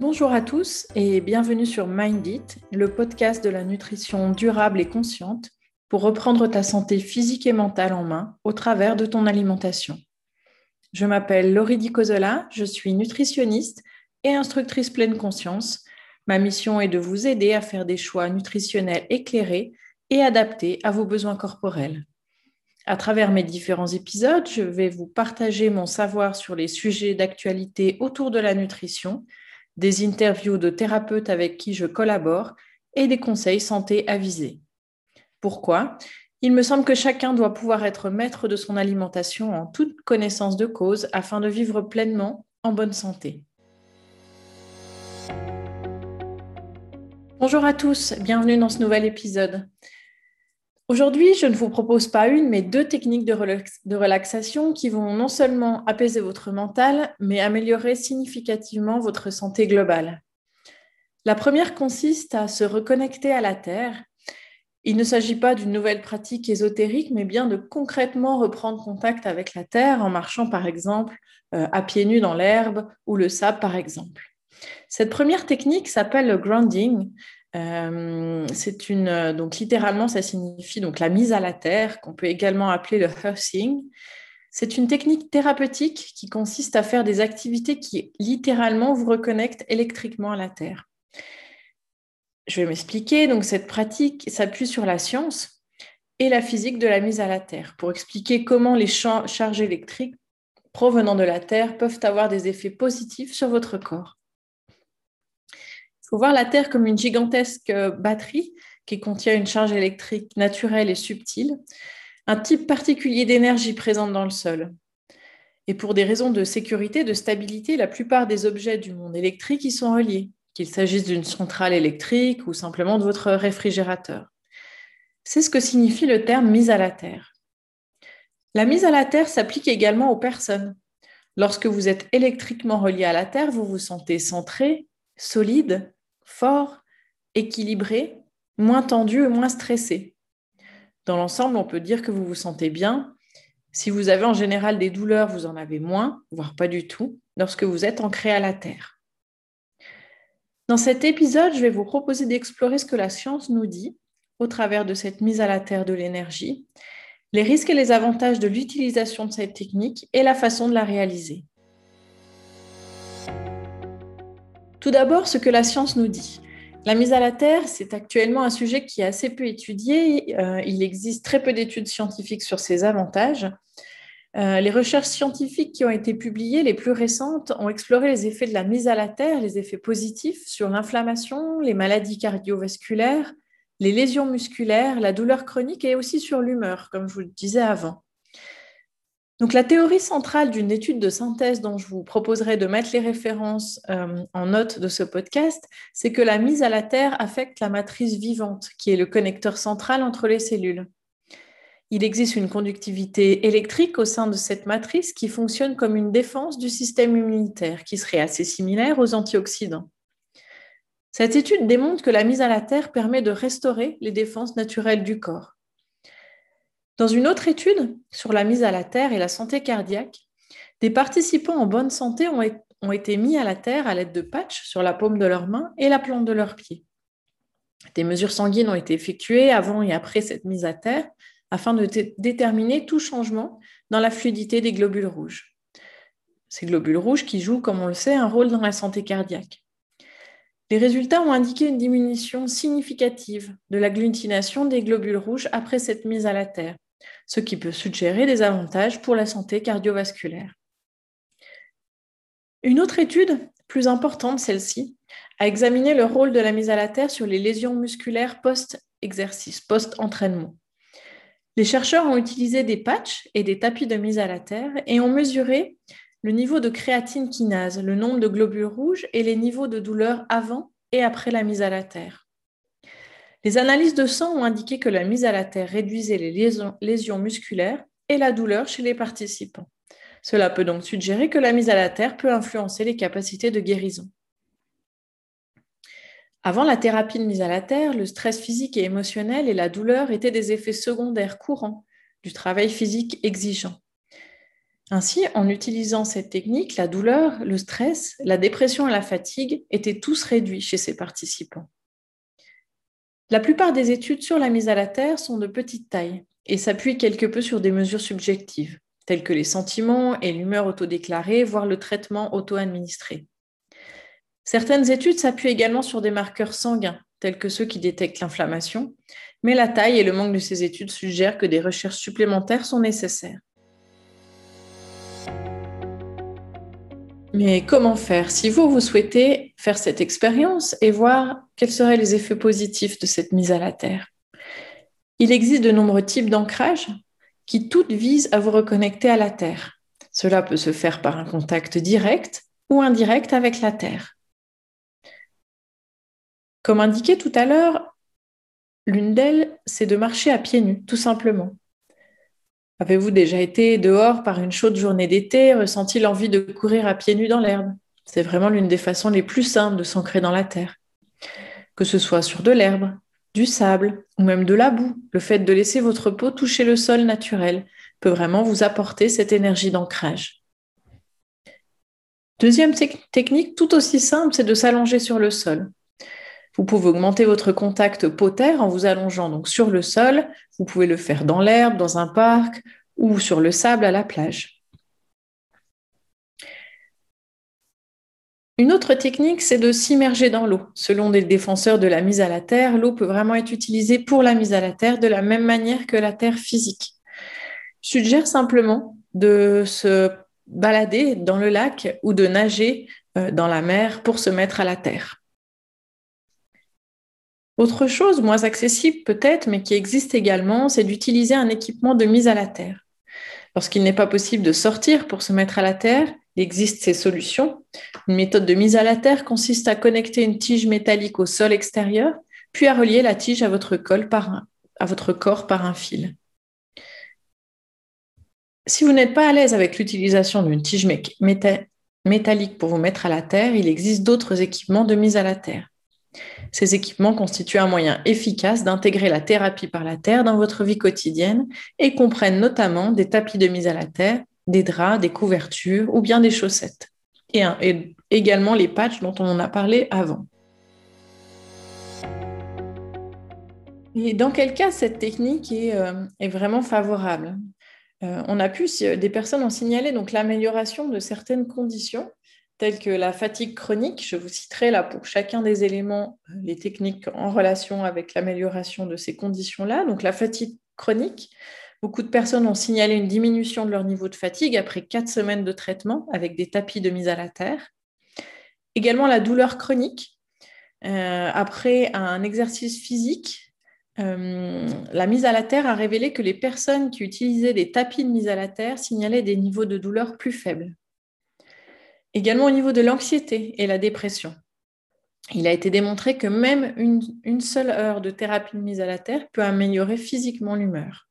Bonjour à tous et bienvenue sur Mind It, le podcast de la nutrition durable et consciente pour reprendre ta santé physique et mentale en main au travers de ton alimentation. Je m'appelle Laurie Di Cosola, je suis nutritionniste et instructrice pleine conscience. Ma mission est de vous aider à faire des choix nutritionnels éclairés et adaptés à vos besoins corporels. À travers mes différents épisodes, je vais vous partager mon savoir sur les sujets d'actualité autour de la nutrition, des interviews de thérapeutes avec qui je collabore et des conseils santé avisés. Pourquoi? Il me semble que chacun doit pouvoir être maître de son alimentation en toute connaissance de cause afin de vivre pleinement en bonne santé. Bonjour à tous, bienvenue dans ce nouvel épisode. Aujourd'hui, je ne vous propose pas une, mais deux techniques de, relaxation qui vont non seulement apaiser votre mental, mais améliorer significativement votre santé globale. La première consiste à se reconnecter à la Terre. Il ne s'agit pas d'une nouvelle pratique ésotérique, mais bien de concrètement reprendre contact avec la Terre en marchant par exemple euh, à pieds nus dans l'herbe ou le sable par exemple. Cette première technique s'appelle le grounding euh, c'est une donc littéralement ça signifie donc la mise à la terre qu'on peut également appeler le hursing. C'est une technique thérapeutique qui consiste à faire des activités qui littéralement vous reconnectent électriquement à la terre. Je vais m'expliquer. Donc cette pratique s'appuie sur la science et la physique de la mise à la terre pour expliquer comment les charges électriques provenant de la terre peuvent avoir des effets positifs sur votre corps. Faut voir la Terre comme une gigantesque euh, batterie qui contient une charge électrique naturelle et subtile, un type particulier d'énergie présente dans le sol. Et pour des raisons de sécurité, de stabilité, la plupart des objets du monde électrique y sont reliés, qu'il s'agisse d'une centrale électrique ou simplement de votre réfrigérateur. C'est ce que signifie le terme mise à la terre. La mise à la terre s'applique également aux personnes. Lorsque vous êtes électriquement relié à la terre, vous vous sentez centré, solide, fort, équilibré, moins tendu et moins stressé. Dans l'ensemble, on peut dire que vous vous sentez bien. Si vous avez en général des douleurs, vous en avez moins, voire pas du tout, lorsque vous êtes ancré à la Terre. Dans cet épisode, je vais vous proposer d'explorer ce que la science nous dit au travers de cette mise à la Terre de l'énergie, les risques et les avantages de l'utilisation de cette technique et la façon de la réaliser. Tout d'abord, ce que la science nous dit. La mise à la terre, c'est actuellement un sujet qui est assez peu étudié. Euh, il existe très peu d'études scientifiques sur ses avantages. Euh, les recherches scientifiques qui ont été publiées, les plus récentes, ont exploré les effets de la mise à la terre, les effets positifs sur l'inflammation, les maladies cardiovasculaires, les lésions musculaires, la douleur chronique et aussi sur l'humeur, comme je vous le disais avant. La théorie centrale d'une étude de synthèse dont je vous proposerai de mettre les références euh, en note de ce podcast, c'est que la mise à la terre affecte la matrice vivante, qui est le connecteur central entre les cellules. Il existe une conductivité électrique au sein de cette matrice qui fonctionne comme une défense du système immunitaire, qui serait assez similaire aux antioxydants. Cette étude démontre que la mise à la terre permet de restaurer les défenses naturelles du corps. Dans une autre étude sur la mise à la terre et la santé cardiaque, des participants en bonne santé ont, été mis à la terre à l'aide de patchs sur la paume de leurs mains et la plante de leurs pieds. Des mesures sanguines ont été effectuées avant et après cette mise à terre afin de déterminer tout changement dans la fluidité des globules rouges. Ces globules rouges qui jouent, comme on le sait, un rôle dans la santé cardiaque. Les résultats ont indiqué une diminution significative de l'agglutination des globules rouges après cette mise à la terre, ce qui peut suggérer des avantages pour la santé cardiovasculaire. Une autre étude, plus importante celle-ci, a examiné le rôle de la mise à la terre sur les lésions musculaires post-exercice, post-entraînement. Les chercheurs ont utilisé des patchs et des tapis de mise à la terre et ont mesuré le niveau de créatine kinase, le nombre de globules rouges et les niveaux de douleur avant et après la mise à la terre. Les analyses de sang ont indiqué que la mise à la terre réduisait les lésions, musculaires et la douleur chez les participants. Cela peut donc suggérer que la mise à la terre peut influencer les capacités de guérison. Avant la thérapie de mise à la terre, le stress physique et émotionnel et la douleur étaient des effets secondaires courants du travail physique exigeant. Ainsi, en utilisant cette technique, la douleur, le stress, la dépression et la fatigue étaient tous réduits chez ces participants. La plupart des études sur la mise à la terre sont de petite taille et s'appuient quelque peu sur des mesures subjectives, telles que les sentiments et l'humeur autodéclarée, voire le traitement auto-administré. Certaines études s'appuient également sur des marqueurs sanguins, tels que ceux qui détectent l'inflammation, mais la taille et le manque de ces études suggèrent que des recherches supplémentaires sont nécessaires. Mais comment faire si vous, vous souhaitez faire cette expérience et voir quels seraient les effets positifs de cette mise à la terre Il existe de nombreux types d'ancrage qui toutes visent à vous reconnecter à la terre. Cela peut se faire par un contact direct ou indirect avec la terre. Comme indiqué tout à l'heure, l'une d'elles, c'est de marcher à pieds nus, tout simplement. Avez-vous déjà été dehors par une chaude journée d'été, ressenti l'envie de courir à pieds nus dans l'herbe? C'est vraiment l'une des façons les plus simples de s'ancrer dans la terre. Que ce soit sur de l'herbe, du sable ou même de la boue, le fait de laisser votre peau toucher le sol naturel peut vraiment vous apporter cette énergie d'ancrage. Deuxième technique tout aussi simple, c'est de s'allonger sur le sol. Vous pouvez augmenter votre contact peau-terre en vous allongeant donc sur le sol. Vous pouvez le faire dans l'herbe, dans un parc ou sur le sable à la plage. Une autre technique, c'est de s'immerger dans l'eau. Selon des défenseurs de la mise à la terre, l'eau peut vraiment être utilisée pour la mise à la terre de la même manière que la terre physique. Je suggère simplement de se balader dans le lac ou de nager euh, dans la mer pour se mettre à la terre. Autre chose, moins accessible peut-être, mais qui existe également, c'est d'utiliser un équipement de mise à la terre. Lorsqu'il n'est pas possible de sortir pour se mettre à la terre, il existe ces solutions. Une méthode de mise à la terre consiste à connecter une tige métallique au sol extérieur, puis à relier la tige à votre, corps par un fil. Si vous n'êtes pas à l'aise avec l'utilisation d'une tige métallique pour vous mettre à la terre, il existe d'autres équipements de mise à la terre. Ces équipements constituent un moyen efficace d'intégrer la thérapie par la terre dans votre vie quotidienne et comprennent notamment des tapis de mise à la terre, des draps, des couvertures ou bien des chaussettes. Et, également les patchs dont on en a parlé avant. Et dans quel cas cette technique est, euh, vraiment favorable? Euh, On a pu, des personnes ont signalé l'amélioration de certaines conditions telles que la fatigue chronique. Je vous citerai là pour chacun des éléments euh, les techniques en relation avec l'amélioration de ces conditions-là. Donc la fatigue chronique, beaucoup de personnes ont signalé une diminution de leur niveau de fatigue après quatre semaines de traitement avec des tapis de mise à la terre. Également la douleur chronique. Euh, après un exercice physique, euh, la mise à la terre a révélé que les personnes qui utilisaient des tapis de mise à la terre signalaient des niveaux de douleur plus faibles. Également au niveau de l'anxiété et la dépression. Il a été démontré que même une, seule heure de thérapie de mise à la terre peut améliorer physiquement l'humeur.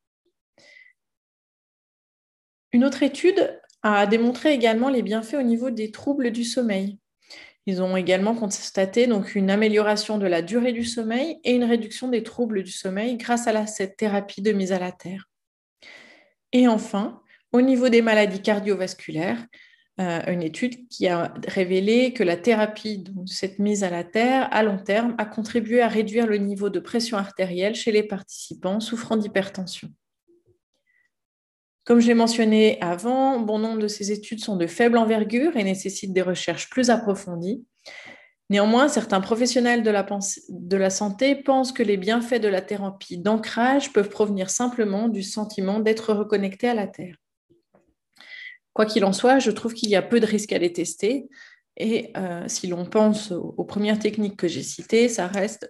Une autre étude a démontré également les bienfaits au niveau des troubles du sommeil. Ils ont également constaté une amélioration de la durée du sommeil et une réduction des troubles du sommeil grâce à cette thérapie de mise à la terre. Et enfin, au niveau des maladies cardiovasculaires, euh, une étude qui a révélé que la thérapie de cette mise à la terre à long terme a contribué à réduire le niveau de pression artérielle chez les participants souffrant d'hypertension. Comme je l'ai mentionné avant, bon nombre de ces études sont de faible envergure et nécessitent des recherches plus approfondies. Néanmoins, certains professionnels de la santé pensent que les bienfaits de la thérapie d'ancrage peuvent provenir simplement du sentiment d'être reconnecté à la Terre. Quoi qu'il en soit, je trouve qu'il y a peu de risques à les tester. Et euh, si l'on pense aux, premières techniques que j'ai citées, ça reste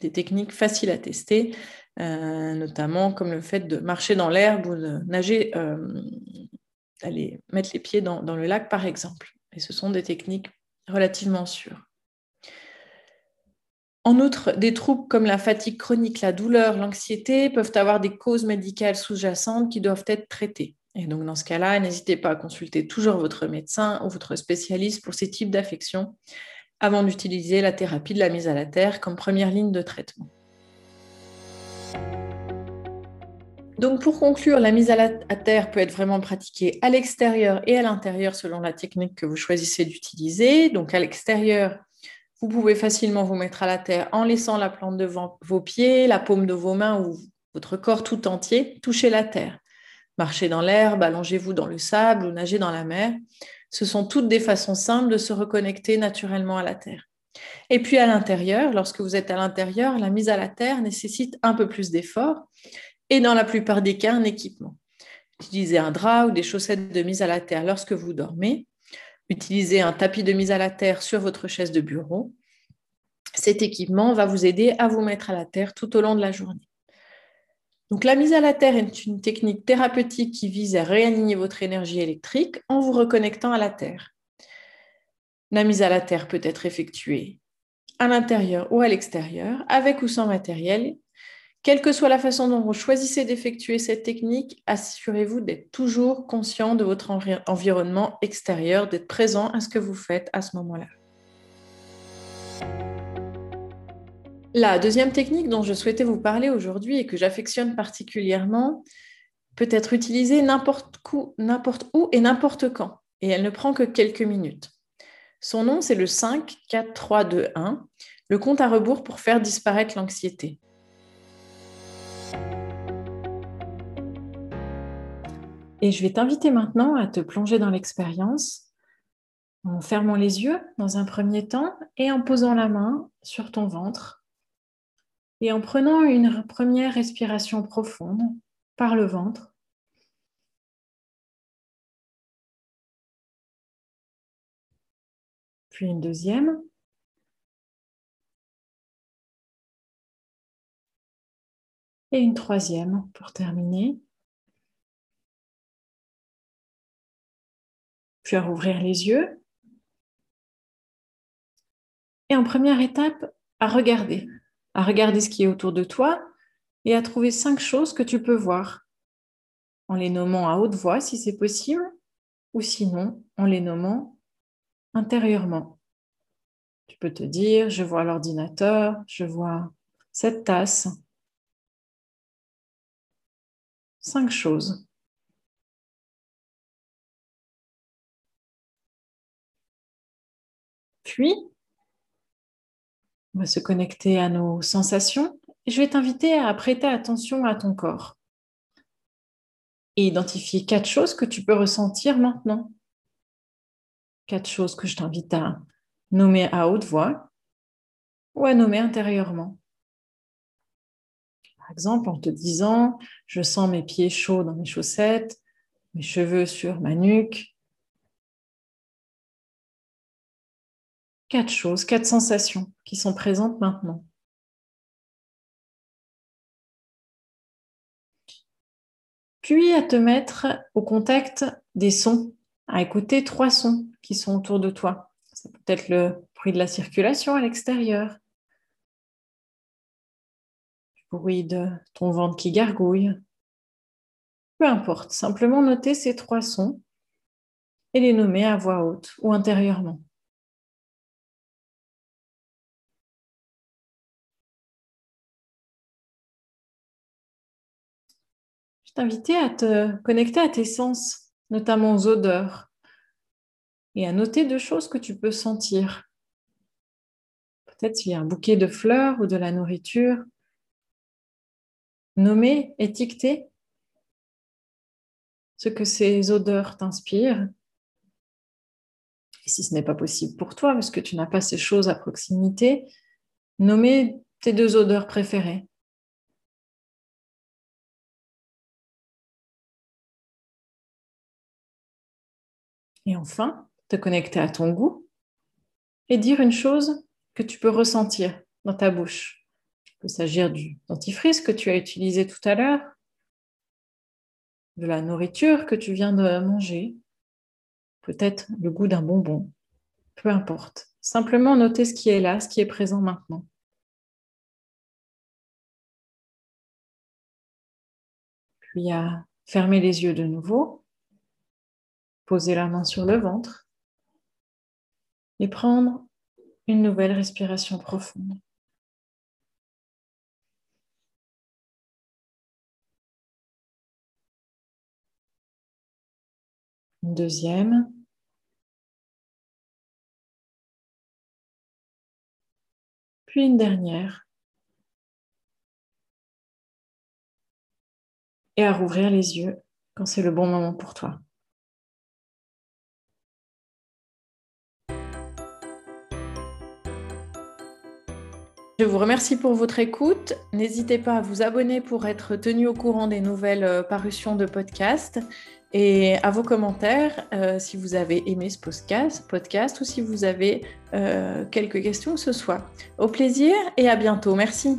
des techniques faciles à tester, euh, notamment comme le fait de marcher dans l'herbe ou de nager, euh, d'aller mettre les pieds dans le lac, par exemple. Et ce sont des techniques relativement sûres. En outre, des troubles comme la fatigue chronique, la douleur, l'anxiété peuvent avoir des causes médicales sous-jacentes qui doivent être traitées. Et donc, dans ce cas-là, n'hésitez pas à consulter toujours votre médecin ou votre spécialiste pour ces types d'affections avant d'utiliser la thérapie de la mise à la terre comme première ligne de traitement. Donc, pour conclure, la mise à, terre peut être vraiment pratiquée à l'extérieur et à l'intérieur selon la technique que vous choisissez d'utiliser. Donc, à l'extérieur, vous pouvez facilement vous mettre à la terre en laissant la plante devant vos pieds, la paume de vos mains ou votre corps tout entier toucher la terre. Marchez dans l'herbe, allongez-vous dans le sable ou nagez dans la mer. Ce sont toutes des façons simples de se reconnecter naturellement à la terre. Et puis à l'intérieur, lorsque vous êtes à l'intérieur, la mise à la terre nécessite un peu plus d'effort et dans la plupart des cas un équipement. Utilisez un drap ou des chaussettes de mise à la terre lorsque vous dormez. Utilisez un tapis de mise à la terre sur votre chaise de bureau. Cet équipement va vous aider à vous mettre à la terre tout au long de la journée. La mise à la terre est une technique thérapeutique qui vise à réaligner votre énergie électrique en vous reconnectant à la terre. La mise à la terre peut être effectuée à l'intérieur ou à l'extérieur, avec ou sans matériel, quelle que soit la façon dont vous choisissez d'effectuer cette technique, assurez-vous d'être toujours conscient de votre environnement extérieur, d'être présent à ce que vous faites à ce moment-là. La deuxième technique dont je souhaitais vous parler aujourd'hui et que j'affectionne particulièrement peut être utilisée n'importe où, et n'importe quand, et elle ne prend que quelques minutes. Son nom, c'est le 5, 4, 3, 2, 1, le compte à rebours pour faire disparaître l'anxiété. Et je vais t'inviter maintenant à te plonger dans l'expérience en fermant les yeux dans un premier temps et en posant la main sur ton ventre et en prenant une première respiration profonde par le ventre. Puis une deuxième. Et une troisième pour terminer. puis à rouvrir les yeux. Et en première étape, à regarder, à regarder ce qui est autour de toi et à trouver cinq choses que tu peux voir, en les nommant à haute voix si c'est possible, ou sinon en les nommant intérieurement. Tu peux te dire, je vois l'ordinateur, je vois cette tasse. Cinq choses. Puis, on va se connecter à nos sensations. Je vais t'inviter à prêter attention à ton corps et identifier quatre choses que tu peux ressentir maintenant. Quatre choses que je t'invite à nommer à haute voix ou à nommer intérieurement. Par exemple, en te disant, je sens mes pieds chauds dans mes chaussettes, mes cheveux sur ma nuque, quatre choses, quatre sensations qui sont présentes maintenant. Puis à te mettre au contact des sons, à écouter trois sons qui sont autour de toi. Ça peut être le bruit de la circulation à l'extérieur, le bruit de ton ventre qui gargouille. Peu importe, simplement noter ces trois sons et les nommer à voix haute ou intérieurement. Je à te connecter à tes sens, notamment aux odeurs, et à noter deux choses que tu peux sentir. Peut-être s'il y a un bouquet de fleurs ou de la nourriture. Nommer, étiqueter ce que ces odeurs t'inspirent. Et si ce n'est pas possible pour toi, parce que tu n'as pas ces choses à proximité, nommer tes deux odeurs préférées. Et enfin, te connecter à ton goût et dire une chose que tu peux ressentir dans ta bouche. Il peut s'agir du dentifrice que tu as utilisé tout à l'heure, de la nourriture que tu viens de manger, peut-être le goût d'un bonbon, peu importe. Simplement noter ce qui est là, ce qui est présent maintenant. Puis à fermer les yeux de nouveau poser la main sur le ventre et prendre une nouvelle respiration profonde. Une deuxième. Puis une dernière. Et à rouvrir les yeux quand c'est le bon moment pour toi. Je vous remercie pour votre écoute. N'hésitez pas à vous abonner pour être tenu au courant des nouvelles euh, parutions de podcast et à vos commentaires euh, si vous avez aimé ce podcast, ou si vous avez euh, quelques questions que ce soit. Au plaisir et à bientôt. Merci.